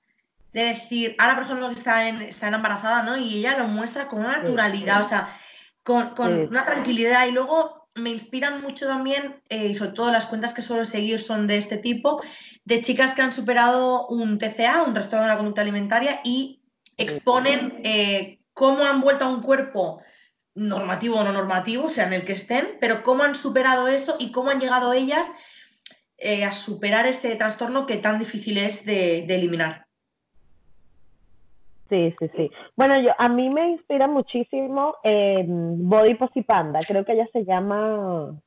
de decir, ahora por ejemplo que está, en, está embarazada, ¿no? Y ella lo muestra con una naturalidad, o sea, con, una tranquilidad y luego me inspiran mucho también, eh, y sobre todo las cuentas que suelo seguir son de este tipo, de chicas que han superado un TCA, un trastorno de la conducta alimentaria, y exponen eh, cómo han vuelto a un cuerpo normativo o no normativo, sea, en el que estén, pero cómo han superado esto y cómo han llegado ellas eh, a superar este trastorno que tan difícil es de, eliminar. Sí, sí, sí. Bueno, yo a mí me inspira muchísimo eh, Body Posy Panda. Creo que ella se llama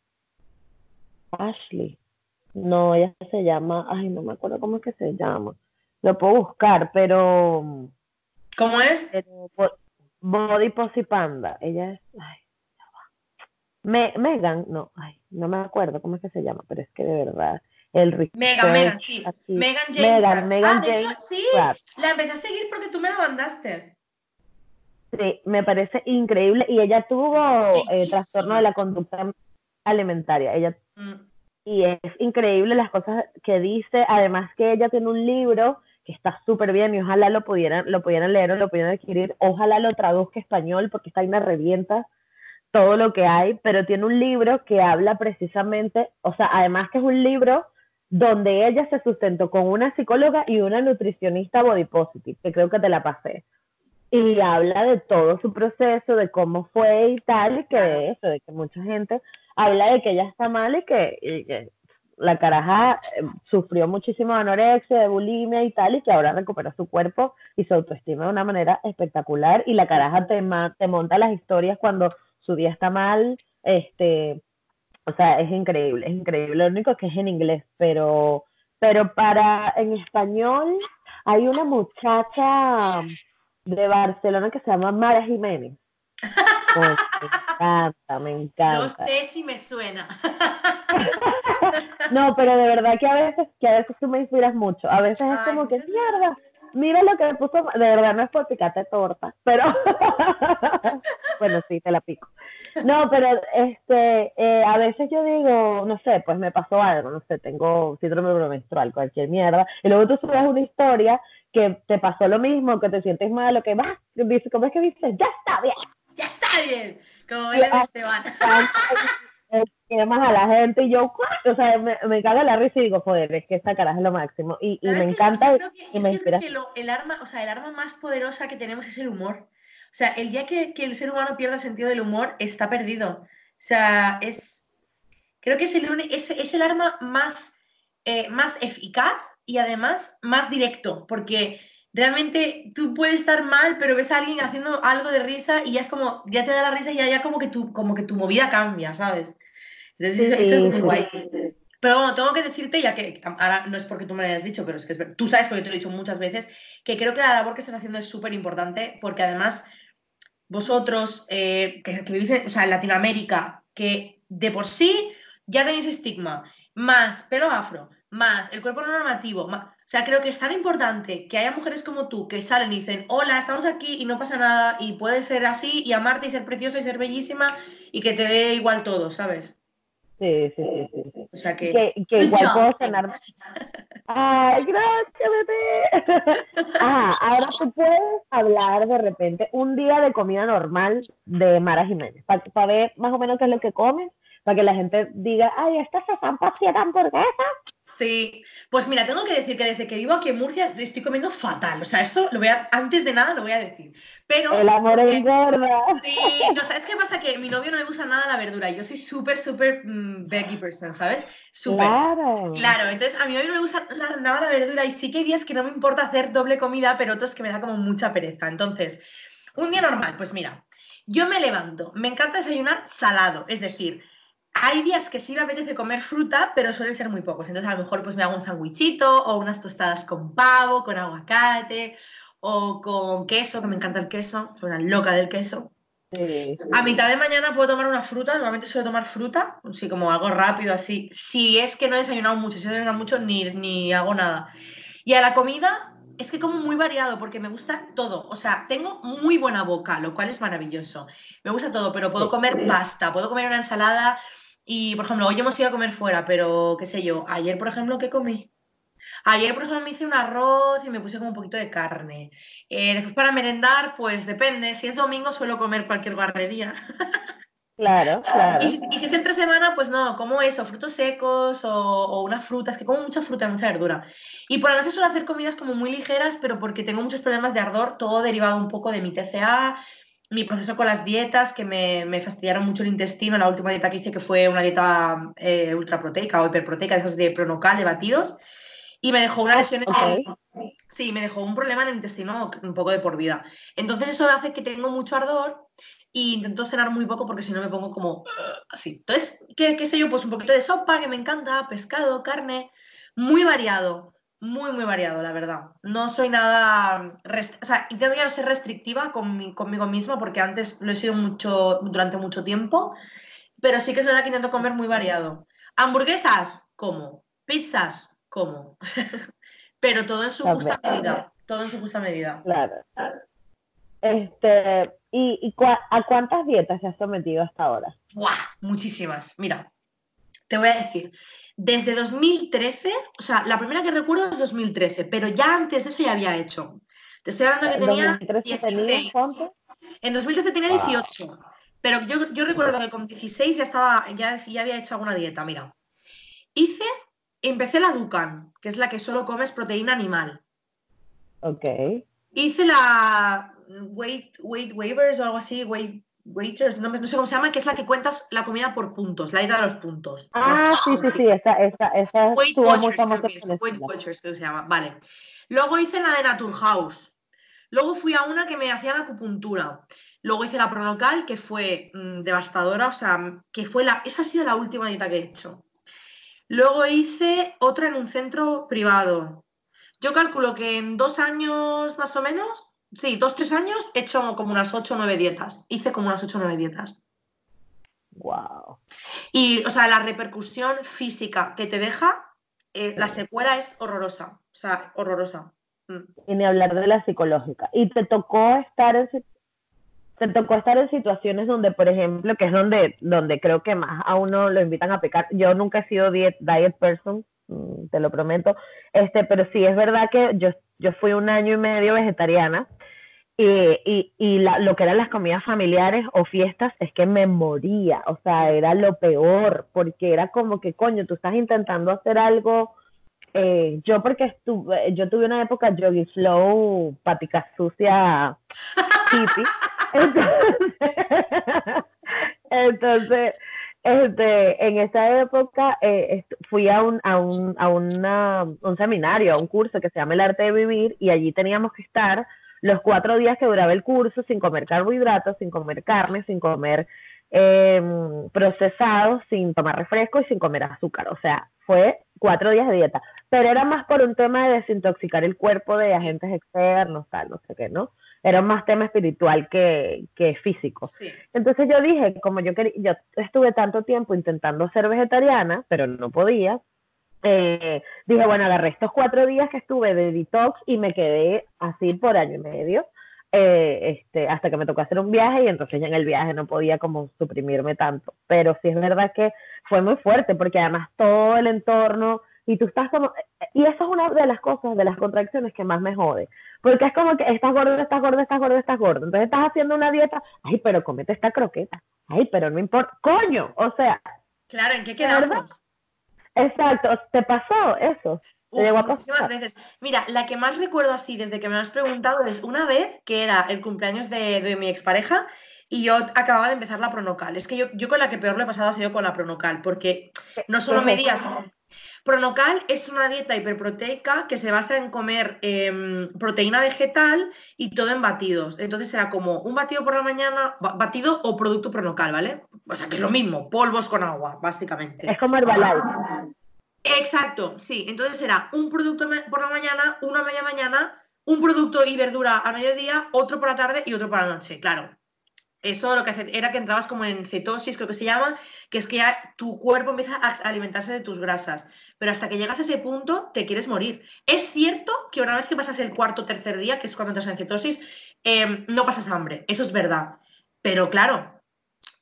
Ashley. No, ella se llama, ay, no me acuerdo cómo es que se llama. Lo puedo buscar, pero ¿Cómo es? Body Posy Panda. Ella es. Ay, Me, Megan, no, ay, no me acuerdo cómo es que se llama, pero es que de verdad. El Megan, Megan, sí. Megan James. Megan, Megan ah, sí, la empecé a seguir porque tú me la mandaste. Sí, me parece increíble. Y ella tuvo eh, trastorno de la conducta alimentaria. Ella. Mm. Y es increíble las cosas que dice. Además que ella tiene un libro que está súper bien y ojalá lo pudieran, lo pudieran leer o lo pudieran adquirir. Ojalá lo traduzca español porque está ahí me revienta todo lo que hay, pero tiene un libro que habla precisamente, o sea, además que es un libro donde ella se sustentó con una psicóloga y una nutricionista body positive, que creo que te la pasé. Y habla de todo su proceso, de cómo fue y tal, y que de eso, de que mucha gente habla de que ella está mal y que la caraja eh, sufrió muchísimo anorexia, de bulimia y tal, y que ahora recupera su cuerpo y su autoestima de una manera espectacular. Y la caraja te, te monta las historias cuando su día está mal, este, O sea, es increíble, es increíble. Lo único que es en inglés, pero, pero para en español hay una muchacha de Barcelona que se llama Mara Jiménez. Pues, me encanta, me encanta. No sé si me suena. No, pero de verdad que a veces, que a veces tú me inspiras mucho. A veces es como que, mierda, mira lo que me puso, de verdad no es por picarte torta, pero bueno, sí, te la pico. No, pero este, eh, a veces yo digo, no sé, pues me pasó algo, no sé, tengo síndrome menstrual, cualquier mierda, y luego tú subes una historia que te pasó lo mismo, que te sientes mal, lo que vas, ¿cómo es que dices? Ya está bien. Ya está bien. Como Belén Esteban. Más a la gente y yo, o sea, me, me caga la risa y digo, joder, es que esta cara es lo máximo. Y, y me encanta y me inspira. Que el, arma, o sea, el arma más poderosa que tenemos es el humor. O sea, el día que, que el ser humano pierda sentido del humor, está perdido. O sea, es. Creo que es el, es, es el arma más, eh, más eficaz y además más directo, porque realmente tú puedes estar mal, pero ves a alguien haciendo algo de risa y ya es como, ya te da la risa y ya, ya como, que tu, como que tu movida cambia, ¿sabes? Entonces, eso, es muy guay. Pero bueno, tengo que decirte, ya que ahora no es porque tú me lo hayas dicho, pero es que tú sabes, porque te lo he dicho muchas veces, que creo que la labor que estás haciendo es súper importante, porque además vosotros eh, que, vivís en, o sea, en Latinoamérica, que de por sí ya tenéis estigma, más pelo afro, más el cuerpo normativo, más, o sea, creo que es tan importante que haya mujeres como tú que salen y dicen, hola, estamos aquí y no pasa nada y puedes ser así y amarte y ser preciosa y ser bellísima y que te dé igual todo, ¿sabes? Sí, sí, sí, sí. O sea que... Que, igual puedo cenar... Ay, gracias, bebé. Ah, ahora tú puedes hablar de repente un día de comida normal de Mara Jiménez, para ver más o menos qué es lo que comes, para que la gente diga, ay, esta es tan tan hamburguesa Sí, pues mira, tengo que decir que desde que vivo aquí en Murcia estoy comiendo fatal. O sea, esto lo voy a, antes de nada lo voy a decir. Pero. El amor es gorda. Sí, no, ¿sabes qué pasa? Que a mi novio no le gusta nada la verdura. Yo soy súper, súper mm, veggie person, ¿sabes? Súper. Claro. Claro, entonces a mi novio no le gusta nada la verdura y sí que hay días que no me importa hacer doble comida, pero otros que me da como mucha pereza. Entonces, un día normal, pues mira, yo me levanto, me encanta desayunar salado, es decir, hay días que sí me apetece comer fruta, pero suelen ser muy pocos. Entonces, a lo mejor pues me hago un sandwichito o unas tostadas con pavo, con aguacate o con queso, que me encanta el queso, soy una loca del queso. A mitad de mañana puedo tomar una fruta, normalmente suelo tomar fruta, así como algo rápido, así. Si es que no he desayunado mucho, si he desayunado mucho, ni, ni hago nada. Y a la comida, es que como muy variado porque me gusta todo. O sea, tengo muy buena boca, lo cual es maravilloso. Me gusta todo, pero puedo comer pasta, puedo comer una ensalada y, por ejemplo, hoy hemos ido a comer fuera, pero qué sé yo, ayer, por ejemplo, ¿qué comí? Ayer, por ejemplo, me hice un arroz y me puse como un poquito de carne. Eh, después para merendar, pues depende. Si es domingo suelo comer cualquier guarrería. Claro, claro. Y si, es entre semana, pues no, como eso, frutos secos o, o, unas frutas, que como mucha fruta y mucha verdura. Y por la noche suelo hacer comidas como muy ligeras, pero porque tengo muchos problemas de ardor, todo derivado un poco de mi TCA, mi proceso con las dietas, que me, me, fastidiaron mucho el intestino, la última dieta que hice, que fue una dieta eh, ultraproteica o hiperproteica, esas de pronocal, de batidos, y me dejó una lesión Sí, me dejó un problema en el intestino un poco de por vida. Entonces eso hace que tengo mucho ardor y intento cenar muy poco porque si no me pongo como así. Entonces, ¿qué, ¿qué sé yo? Pues un poquito de sopa, que me encanta, pescado, carne, muy variado muy, muy variado, la verdad. No soy nada. O sea, intento ya no ser restrictiva con conmigo misma porque antes lo he sido mucho, durante mucho tiempo, pero sí que es verdad que intento comer muy variado. Hamburguesas, como. Pizzas, como. pero todo en su justa medida. Todo en su justa medida. Claro. Este, ¿Y, y a cuántas dietas se has sometido hasta ahora? ¡Buah! Muchísimas. Mira, te voy a decir. Desde 2013, o sea, la primera que recuerdo es 2013, pero ya antes de eso ya había hecho. Te estoy hablando que tenía 16. En 2013 tenía 18. Pero yo, yo, recuerdo que con 16 ya estaba, ya, ya había hecho alguna dieta. Mira, hice, empecé la Dukan, que es la que solo comes proteína animal. Ok. Hice la Weight, weight Waivers o algo así, Weight Waiters, no, sé cómo se llama, que es la que cuentas la comida por puntos, la ida de los puntos. Ah, sí, sí, sí, esa, esa, esa Weight Watchers, creo que es, Weight Watchers, creo que se llama, vale. Luego hice la de Naturhaus. Luego fui a una que me hacían acupuntura. Luego hice la pronocal, que fue mm, devastadora, o sea, que fue la, esa ha sido la última dieta que he hecho. Luego hice otra en un centro privado. Yo calculo que en dos años más o menos, sí, dos, tres años, he hecho como unas ocho o nueve dietas. Hice como unas ocho o nueve dietas. Wow. Y, o sea, la repercusión física que te deja, eh, la secuela es horrorosa. O sea, horrorosa. Mm. Y ni hablar de la psicológica. Y te tocó estar en, te tocó estar en situaciones donde, por ejemplo, que es donde, donde creo que más a uno lo invitan a pecar. Yo nunca he sido diet, diet person, mm, te lo prometo, este, pero sí es verdad que yo, yo fui un año y medio vegetariana y, y, y la, lo que eran las comidas familiares o fiestas es que me moría, o sea, era lo peor, porque era como que, coño, tú estás intentando hacer algo, eh, yo porque estuve, yo tuve una época yogi flow, patica sucia, hippie, entonces, este, en esa época eh, fui a, un, a, un, a una, un seminario, a un curso que se llama El Arte de Vivir y allí teníamos que estar los cuatro días que duraba el curso sin comer carbohidratos, sin comer carne, sin comer eh, procesados, sin tomar refresco y sin comer azúcar. O sea, fue cuatro días de dieta. Pero era más por un tema de desintoxicar el cuerpo de agentes externos, tal, no sé qué, ¿no? Era más tema espiritual que, que físico. Entonces yo dije, como yo quería, yo estuve tanto tiempo intentando ser vegetariana, pero no podía, eh, dije, bueno, agarré estos cuatro días que estuve de detox y me quedé así por año y medio, eh, este, hasta que me tocó hacer un viaje y entonces ya en el viaje no podía como suprimirme tanto. Pero sí es verdad que fue muy fuerte porque además todo el entorno y tú estás como, y eso es una de las cosas, de las contracciones que más me jode, porque es como que estás gordo, estás gordo, estás gordo, estás gordo, entonces estás haciendo una dieta, ay, pero comete esta croqueta, ay, pero no importa, coño, o sea. Claro, ¿en qué quedamos? Exacto, ¿te pasó eso? muchísimas veces. Mira, la que más recuerdo así desde que me lo has preguntado es una vez que era el cumpleaños de, mi expareja y yo acababa de empezar la pronocal. Es que yo, yo con la que peor le he pasado ha sido con la pronocal, porque no solo medías, Pronocal es una dieta hiperproteica que se basa en comer em, proteína vegetal y todo en batidos. Entonces era como un batido por la mañana, batido o producto pronocal, ¿vale? O sea, que es lo mismo, polvos con agua, básicamente. Es como Herbalife. Exacto, sí. Entonces era un producto por la mañana, una media mañana, un producto y verdura al mediodía, otro por la tarde y otro por la noche, claro eso lo que era que entrabas como en cetosis, creo que se llama, que es que ya tu cuerpo empieza a alimentarse de tus grasas. Pero hasta que llegas a ese punto, te quieres morir. Es cierto que una vez que pasas el cuarto o tercer día, que es cuando entras en cetosis, em, no pasas hambre. Eso es verdad. Pero claro,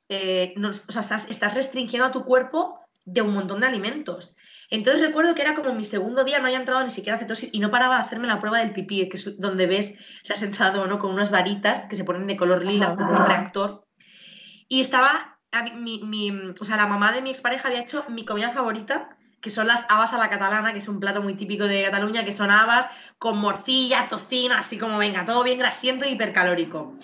eh, estás, estás restringiendo a tu cuerpo de un montón de alimentos. Entonces recuerdo que era como mi segundo día, no había entrado ni siquiera a cetosis y no paraba de hacerme la prueba del pipí, que es donde ves si has entrado no con unas varitas que se ponen de color lila como un reactor. Y estaba, mi, o sea, la mamá de mi expareja había hecho mi comida favorita, que son las habas a la catalana, que es un plato muy típico de Cataluña, que son habas con morcilla, tocino, así como venga, todo bien grasiento y hipercalórico.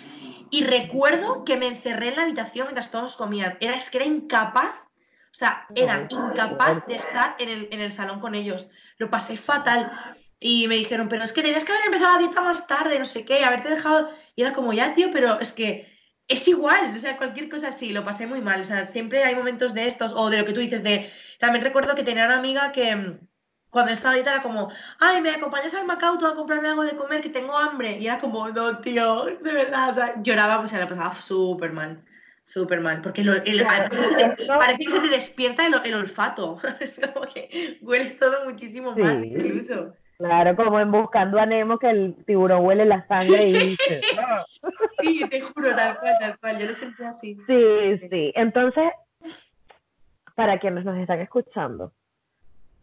Y recuerdo que me encerré en la habitación mientras todos comían. Era, es que era incapaz o sea, era incapaz de estar en el, en el salón con ellos. Lo pasé fatal. Y me dijeron, pero es que tenías que haber empezado la dieta más tarde, no sé qué, haberte dejado. Y era como, ya, tío, pero es que es igual, o sea, cualquier cosa así, lo pasé muy mal. O sea, siempre hay momentos de estos, o de lo que tú dices, de. También recuerdo que tenía una amiga que mm, cuando estaba dieta era como, ay, me acompañas al Macauto a comprarme algo de comer, que tengo hambre. Y era como, no, tío, de verdad, o sea, lloraba, pues se la pasaba súper mal. Súper mal, porque parece, que se te despierta el, olfato. es como que hueles todo muchísimo más, incluso. Claro, como en Buscando a Nemo, que el tiburón huele la sangre y dice. sí, te juro, tal cual, tal cual. Yo lo sentí así. Sí, sí. Entonces, para quienes nos están escuchando,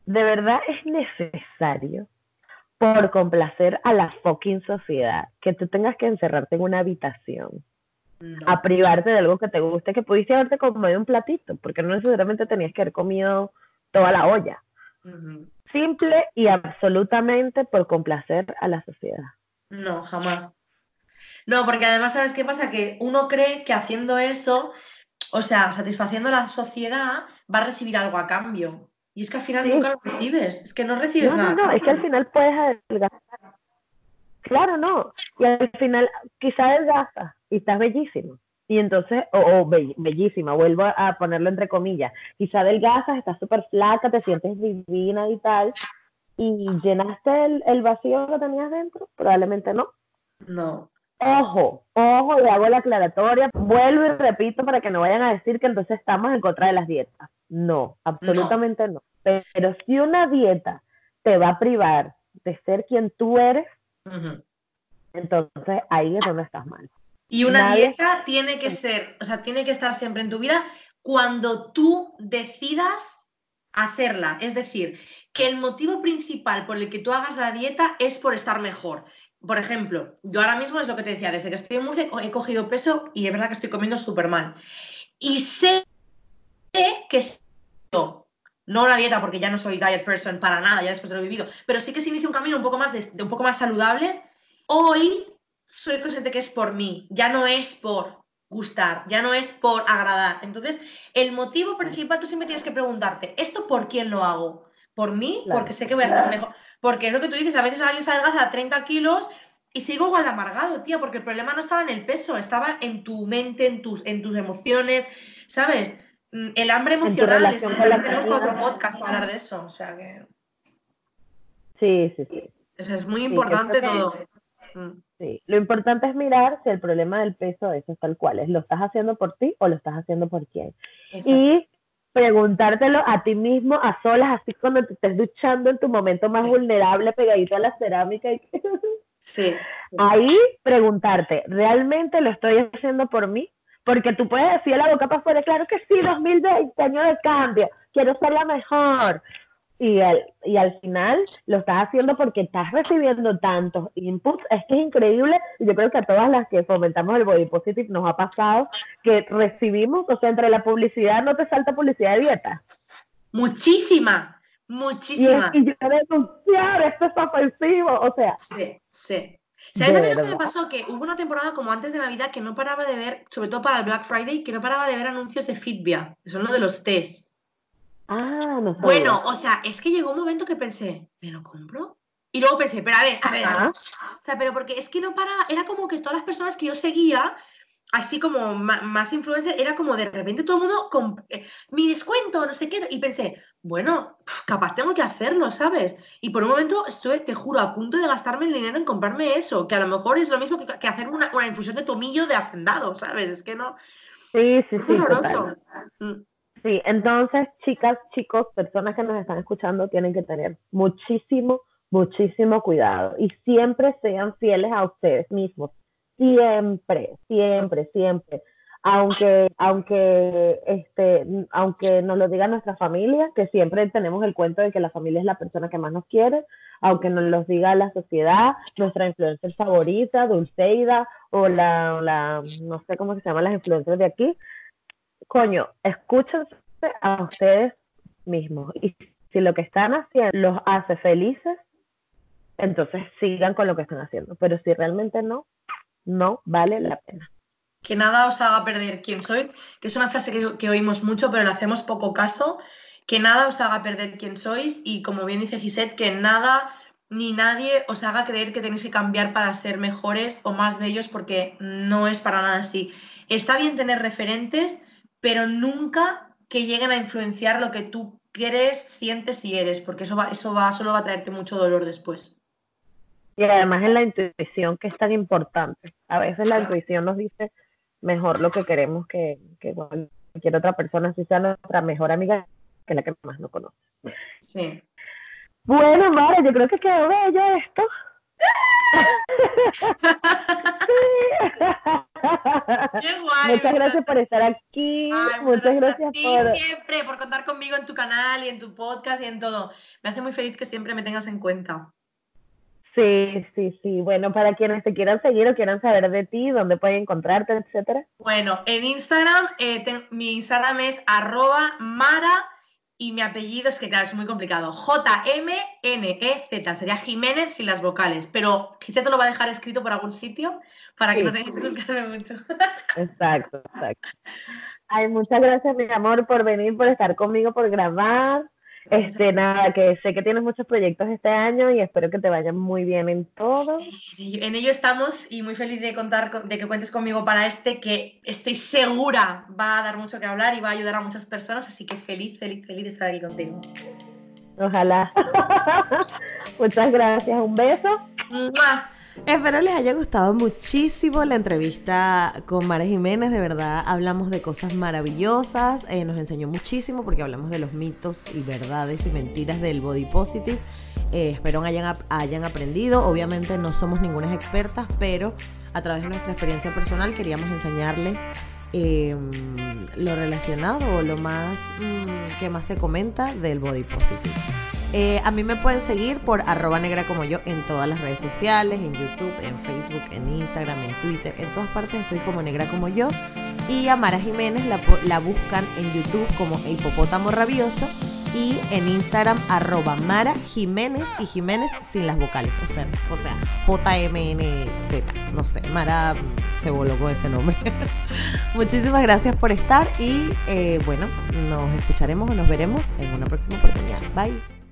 ¿de verdad es necesario, por complacer a la fucking sociedad, que tú tengas que encerrarte en una habitación? A privarte de algo que te guste, que pudiste haberte comido un platito, porque no necesariamente tenías que haber comido toda la olla. Simple y absolutamente por complacer a la sociedad. No, jamás. No, porque además, ¿sabes qué pasa? Que uno cree que haciendo eso, o sea, satisfaciendo a la sociedad, va a recibir algo a cambio. Y es que al final nunca lo recibes, es que no recibes nada. No, no, es que al final puedes adelgazar. Claro, no. Y al final quizá adelgaza y estás bellísimo. Y entonces, o, bellísima, vuelvo a ponerlo entre comillas, quizá delgazas, estás súper flaca, te sientes divina y tal, y llenaste el, el vacío que tenías dentro, probablemente no. No. Ojo, ojo, le hago la aclaratoria, vuelvo y repito para que no vayan a decir que entonces estamos en contra de las dietas. No, absolutamente no. Pero si una dieta te va a privar de ser quien tú eres, entonces ahí es donde estás mal. Y una dieta tiene que ser, o sea, tiene que estar siempre en tu vida cuando tú decidas hacerla. Es decir, que el motivo principal por el que tú hagas la dieta es por estar mejor por ejemplo, yo ahora mismo es lo que te decía, desde que estoy en Murcia he cogido peso y es verdad que estoy comiendo súper mal. Y sé que no una dieta porque ya no soy diet person para nada, ya después de lo he vivido, pero sí que se inicia un camino un poco más de, un poco más saludable. Hoy soy consciente que es por mí, ya no es por gustar, ya no es por agradar. Entonces, el motivo principal tú siempre tienes que preguntarte, ¿esto por quién lo hago? ¿Por mí? Porque sé que voy a estar mejor. Porque es lo que tú dices, a veces alguien se adelgaza a 30 kilos y sigo igual de amargado, tía, porque el problema no estaba en el peso, estaba en tu mente, en tus, en tus emociones, ¿sabes? Mm, el hambre emocional, es, tenemos otro podcast para hablar de eso, o sea que... Sí, sí, sí. Eso es muy importante todo. Mm. Sí, lo importante es mirar si el problema del peso es tal cual es, ¿lo estás haciendo por ti o lo estás haciendo por quién? Y preguntártelo a ti mismo a solas, así cuando te estés duchando en tu momento más vulnerable, pegadito a la cerámica. Y... Sí, Ahí preguntarte, ¿realmente lo estoy haciendo por mí? Porque tú puedes decir a la boca para afuera, claro que sí, 2020, año de cambio, quiero ser la mejor y al, y al final lo estás haciendo porque estás recibiendo tantos inputs. Es que es increíble. Y yo creo que a todas las que fomentamos el body positive nos ha pasado que recibimos, o sea, entre la publicidad, no te salta publicidad de dieta. Muchísima, muchísima. Y, yo denunciar, esto es ofensivo, o sea. Sí, sí. ¿Sabes mí lo que me pasó? Que hubo una temporada como antes de Navidad que no paraba de ver, sobre todo para el Black Friday, que no paraba de ver anuncios de Fitbia, que son los de los test. Ah, no Bueno, o sea, es que llegó un momento que pensé, ¿me lo compro? Y luego pensé, pero a ver, a ver, O sea, pero porque es que no para, era como que todas las personas que yo seguía, así como más, influencer, era como de repente todo el mundo con eh, mi descuento, no sé qué, y pensé, bueno, capaz tengo que hacerlo, ¿sabes? Y por un momento estuve, te juro, a punto de gastarme el dinero en comprarme eso, que a lo mejor es lo mismo que, que hacerme una, infusión de tomillo de hacendado, ¿sabes? Es que no. Sí, sí, sí. horroroso. Sí, entonces, chicas, chicos, personas que nos están escuchando tienen que tener muchísimo, muchísimo cuidado y siempre sean fieles a ustedes mismos. Siempre, siempre, siempre. Aunque, aunque, este, aunque nos lo diga nuestra familia, que siempre tenemos el cuento de que la familia es la persona que más nos quiere, aunque nos lo diga la sociedad, nuestra influencer favorita, Dulceida, o la, la, no sé cómo se llaman las influencers de aquí, coño, escúchense a ustedes mismos. Y si lo que están haciendo los hace felices, entonces sigan con lo que están haciendo. Pero si realmente no, no vale la pena. Que nada os haga perder quién sois, que es una frase que, que oímos mucho, pero le hacemos poco caso. Que nada os haga perder quién sois y como bien dice Gisette, que nada ni nadie os haga creer que tenéis que cambiar para ser mejores o más bellos porque no es para nada así. Está bien tener referentes, pero nunca que lleguen a influenciar lo que tú quieres, sientes y eres, porque eso va, eso va, solo va a traerte mucho dolor después. Y además es la intuición que es tan importante. A veces la intuición nos dice mejor lo que queremos que, que cualquier otra persona, si sea nuestra mejor amiga, que la que más no conoce. Sí. Bueno, Mara, yo creo que quedó bello esto. Muchas gracias por estar aquí. muchas gracias por siempre por contar conmigo en tu canal y en tu podcast y en todo. Me hace muy feliz que siempre me tengas en cuenta. Sí, sí, sí. Bueno, para quienes te quieran seguir o quieran saber de ti, dónde pueden encontrarte, etcétera. Bueno, en Instagram, eh, mi Instagram es arroba mara y mi apellido es que, claro, es muy complicado. J-M-N-E-Z. Sería Jiménez sin las vocales. Pero quizá te lo va a dejar escrito por algún sitio para que no tengas que buscarme mucho. Exacto, exacto. Ay, muchas gracias, mi amor, por venir, por estar conmigo, por grabar. Este, nada, que sé que tienes muchos proyectos este año y espero que te vayan muy bien en todo. en ello estamos y muy feliz de contar, de que cuentes conmigo para este, que estoy segura va a dar mucho que hablar y va a ayudar a muchas personas, así que feliz, feliz, feliz de estar aquí contigo. Ojalá. Muchas gracias, un beso. Espero les haya gustado muchísimo la entrevista con Mara Jiménez, de verdad hablamos de cosas maravillosas, eh, nos enseñó muchísimo porque hablamos de los mitos y verdades y mentiras del body positive. Eh, espero hayan, hayan aprendido, obviamente no somos ninguna expertas, pero a través de nuestra experiencia personal queríamos enseñarles em, lo relacionado o lo más mm, que más se comenta del body positive. Eh, a mí me pueden seguir por arroba negra como yo en todas las redes sociales, en YouTube, en Facebook, en Instagram, en Twitter, en todas partes estoy como negra como yo. Y a Mara Jiménez la, buscan en YouTube como Hipopótamo Rabioso y en Instagram arroba Mara Jiménez y Jiménez sin las vocales, o sea, o sea, J-M-N-Z, no sé, Mara se voló con ese nombre. Muchísimas gracias por estar y eh, bueno, nos escucharemos o nos veremos en una próxima oportunidad. Bye.